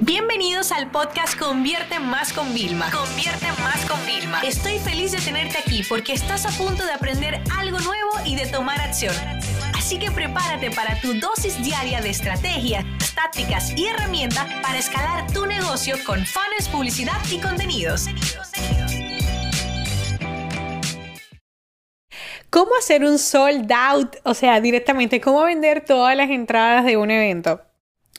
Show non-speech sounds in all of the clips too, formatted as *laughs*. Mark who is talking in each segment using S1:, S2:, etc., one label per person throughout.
S1: Bienvenidos al podcast Convierte Más con Vilma. Convierte Más con Vilma. Estoy feliz de tenerte aquí porque estás a punto de aprender algo nuevo y de tomar acción. Así que prepárate para tu dosis diaria de estrategias, tácticas y herramientas para escalar tu negocio con fans, publicidad y contenidos.
S2: ¿Cómo hacer un sold out? O sea, directamente, ¿cómo vender todas las entradas de un evento?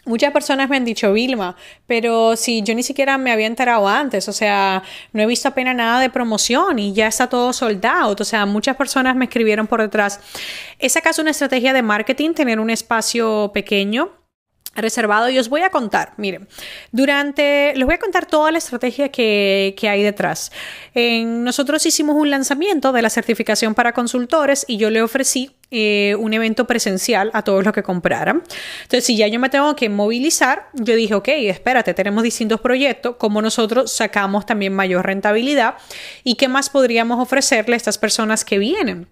S2: Muchas personas me han dicho, Vilma, pero si yo ni siquiera me había enterado antes, o sea, no he visto apenas nada de promoción y ya está todo soldado. O sea, muchas personas me escribieron por detrás. ¿Es acaso una estrategia de marketing tener un espacio pequeño? reservado y os voy a contar, miren, durante, les voy a contar toda la estrategia que, que hay detrás. En, nosotros hicimos un lanzamiento de la certificación para consultores y yo le ofrecí eh, un evento presencial a todos los que compraran. Entonces, si ya yo me tengo que movilizar, yo dije, ok, espérate, tenemos distintos proyectos, como nosotros sacamos también mayor rentabilidad y qué más podríamos ofrecerle a estas personas que vienen.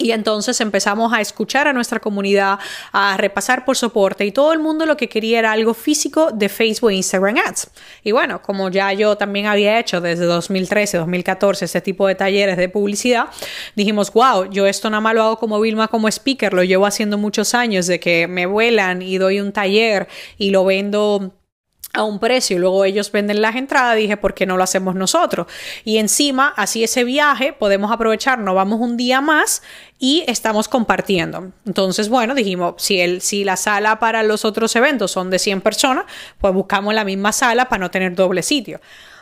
S2: Y entonces empezamos a escuchar a nuestra comunidad, a repasar por soporte y todo el mundo lo que quería era algo físico de Facebook e Instagram Ads. Y bueno, como ya yo también había hecho desde 2013, 2014 este tipo de talleres de publicidad, dijimos, wow, yo esto nada más lo hago como Vilma, como speaker, lo llevo haciendo muchos años de que me vuelan y doy un taller y lo vendo a un precio y luego ellos venden las entradas, dije, ¿por qué no lo hacemos nosotros? Y encima, así ese viaje podemos aprovechar, nos vamos un día más y estamos compartiendo. Entonces, bueno, dijimos, si, el, si la sala para los otros eventos son de 100 personas, pues buscamos la misma sala para no tener doble sitio.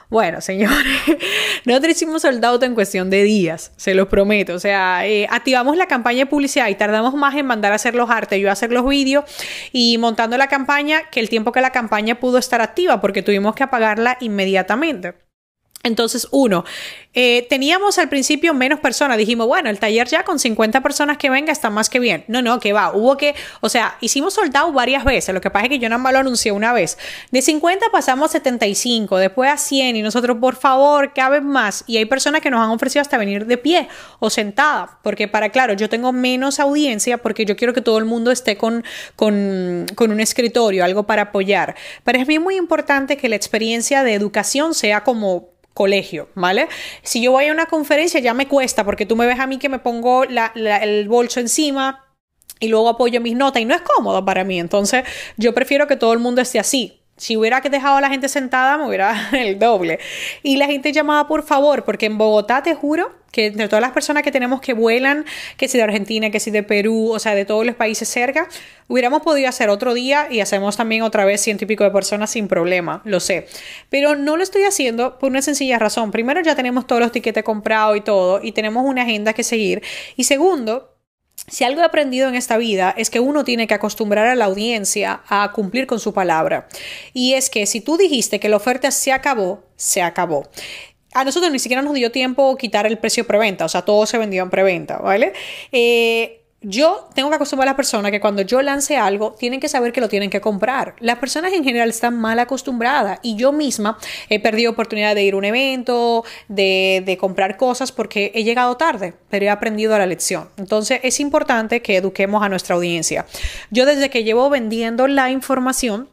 S2: Bueno, señores, *laughs* nosotros hicimos soldado en cuestión de días, se los prometo. O sea, eh, activamos la campaña de publicidad y tardamos más en mandar a hacer los artes, yo a hacer los vídeos y montando la campaña que el tiempo que la campaña pudo estar activa porque tuvimos que apagarla inmediatamente. Entonces, uno, eh, teníamos al principio menos personas. Dijimos, bueno, el taller ya con 50 personas que venga está más que bien. No, no, que va. Hubo que, o sea, hicimos soldado varias veces. Lo que pasa es que yo nada más lo anuncié una vez. De 50 pasamos a 75, después a 100 y nosotros, por favor, caben más. Y hay personas que nos han ofrecido hasta venir de pie o sentada. Porque para, claro, yo tengo menos audiencia porque yo quiero que todo el mundo esté con, con, con un escritorio, algo para apoyar. Pero es bien muy importante que la experiencia de educación sea como colegio, ¿vale? Si yo voy a una conferencia ya me cuesta porque tú me ves a mí que me pongo el bolso encima y luego apoyo mis notas y no es cómodo para mí. Entonces yo prefiero que todo el mundo esté así. Si hubiera dejado a la gente sentada, me hubiera *laughs* el doble. Y la gente llamaba por favor, porque en Bogotá te juro que de todas las personas que tenemos que vuelan, que si de Argentina, que si de Perú, o sea, de todos los países cerca, hubiéramos podido hacer otro día y hacemos también otra vez ciento y pico de personas sin problema, lo sé. Pero no lo estoy haciendo por una sencilla razón. Primero, ya tenemos todos los tiquetes comprados y todo, y tenemos una agenda que seguir. Y segundo, si algo he aprendido en esta vida es que uno tiene que acostumbrar a la audiencia a cumplir con su palabra. Y es que si tú dijiste que la oferta se acabó, se acabó. A nosotros ni siquiera nos dio tiempo quitar el precio preventa, o sea, todo se vendió en preventa, ¿vale? Eh, yo tengo que acostumbrar a las personas que cuando yo lance algo, tienen que saber que lo tienen que comprar. Las personas en general están mal acostumbradas y yo misma he perdido oportunidad de ir a un evento, de, de comprar cosas porque he llegado tarde, pero he aprendido la lección. Entonces es importante que eduquemos a nuestra audiencia. Yo desde que llevo vendiendo la información,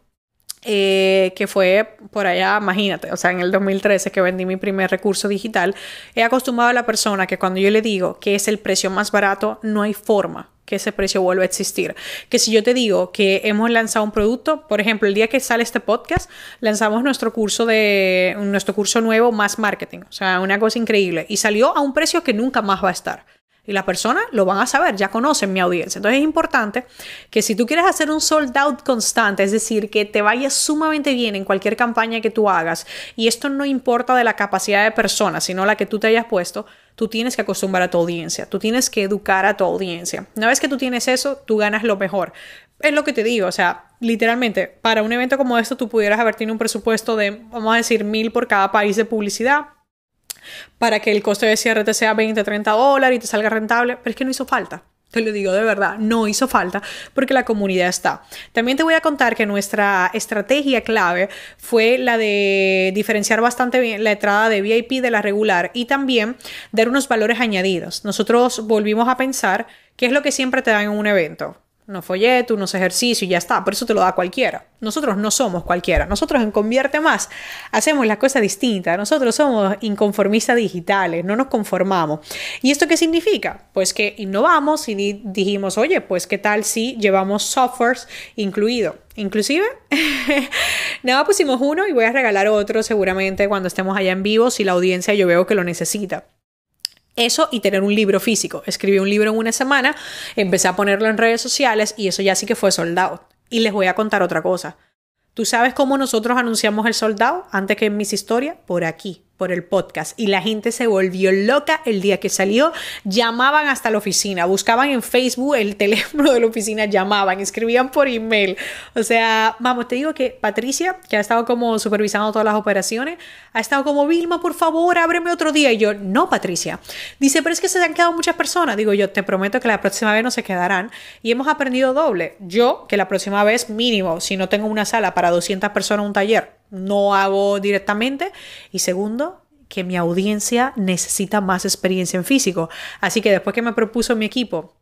S2: eh, que fue por allá, imagínate, o sea, en el 2013 que vendí mi primer recurso digital, he acostumbrado a la persona que cuando yo le digo que es el precio más barato, no hay forma que ese precio vuelva a existir. Que si yo te digo que hemos lanzado un producto, por ejemplo, el día que sale este podcast, lanzamos nuestro curso de nuestro curso nuevo más marketing, o sea, una cosa increíble y salió a un precio que nunca más va a estar. Y la persona lo van a saber, ya conocen mi audiencia. Entonces es importante que si tú quieres hacer un sold out constante, es decir, que te vaya sumamente bien en cualquier campaña que tú hagas, y esto no importa de la capacidad de persona, sino la que tú te hayas puesto, tú tienes que acostumbrar a tu audiencia, tú tienes que educar a tu audiencia. Una vez que tú tienes eso, tú ganas lo mejor. Es lo que te digo, o sea, literalmente, para un evento como esto, tú pudieras haber tenido un presupuesto de, vamos a decir, mil por cada país de publicidad para que el coste de cierre te sea 20, 30 dólares y te salga rentable, pero es que no hizo falta. Te lo digo de verdad, no hizo falta porque la comunidad está. También te voy a contar que nuestra estrategia clave fue la de diferenciar bastante bien la entrada de VIP de la regular y también dar unos valores añadidos. Nosotros volvimos a pensar qué es lo que siempre te dan en un evento unos folletos, unos ejercicios y ya está, por eso te lo da cualquiera. Nosotros no somos cualquiera, nosotros en Convierte Más hacemos las cosas distintas, nosotros somos inconformistas digitales, no nos conformamos. ¿Y esto qué significa? Pues que innovamos y dijimos, oye, pues qué tal si llevamos softwares incluido. Inclusive, *laughs* nada, pusimos uno y voy a regalar otro seguramente cuando estemos allá en vivo si la audiencia yo veo que lo necesita. Eso y tener un libro físico. Escribí un libro en una semana, empecé a ponerlo en redes sociales y eso ya sí que fue soldado. Y les voy a contar otra cosa. ¿Tú sabes cómo nosotros anunciamos el soldado antes que en mis historias? Por aquí el podcast y la gente se volvió loca el día que salió. Llamaban hasta la oficina, buscaban en Facebook el *laughs* teléfono de la oficina, llamaban, escribían por email. O sea, vamos, te digo que Patricia, que ha estado como supervisando todas las operaciones, ha estado como, Vilma, por favor, ábreme otro día. Y yo, no, Patricia. Dice, pero es que se han quedado muchas personas. Digo, yo te prometo que la próxima vez no se quedarán. Y hemos aprendido doble. Yo, que la próxima vez mínimo, si no tengo una sala para 200 personas, un taller, no hago directamente. Y segundo, que mi audiencia necesita más experiencia en físico. Así que después que me propuso mi equipo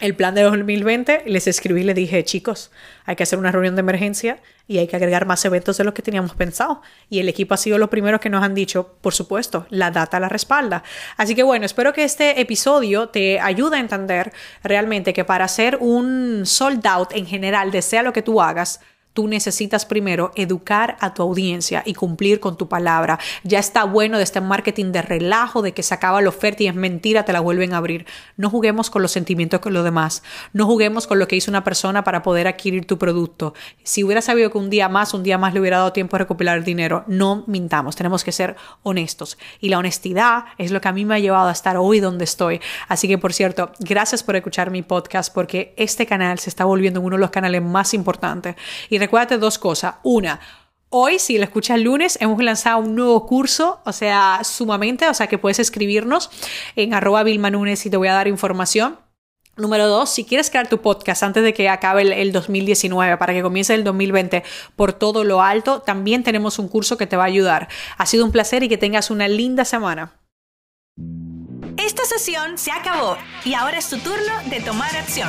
S2: el plan de 2020, les escribí y les dije, chicos, hay que hacer una reunión de emergencia y hay que agregar más eventos de los que teníamos pensado. Y el equipo ha sido los primeros que nos han dicho, por supuesto, la data la respalda. Así que bueno, espero que este episodio te ayude a entender realmente que para hacer un sold out en general, desea lo que tú hagas, Tú necesitas primero educar a tu audiencia y cumplir con tu palabra. Ya está bueno de este marketing de relajo, de que se acaba la oferta y es mentira, te la vuelven a abrir. No juguemos con los sentimientos con los demás. No juguemos con lo que hizo una persona para poder adquirir tu producto. Si hubiera sabido que un día más, un día más le hubiera dado tiempo a recopilar el dinero, no mintamos. Tenemos que ser honestos. Y la honestidad es lo que a mí me ha llevado a estar hoy donde estoy. Así que, por cierto, gracias por escuchar mi podcast porque este canal se está volviendo uno de los canales más importantes. Recuérdate dos cosas. Una, Hoy, si lo escuchas lunes, hemos lanzado un nuevo curso, o sea, sumamente, o sea, que puedes escribirnos en arroba Vilmanunes y te voy a dar información. Número dos, si quieres crear tu podcast antes de que acabe el, el, 2019, para que comience el 2020 por todo lo alto, también tenemos un curso que te va a ayudar. Ha sido un placer y que tengas una linda semana.
S1: Esta sesión se acabó y ahora es tu turno de tomar acción.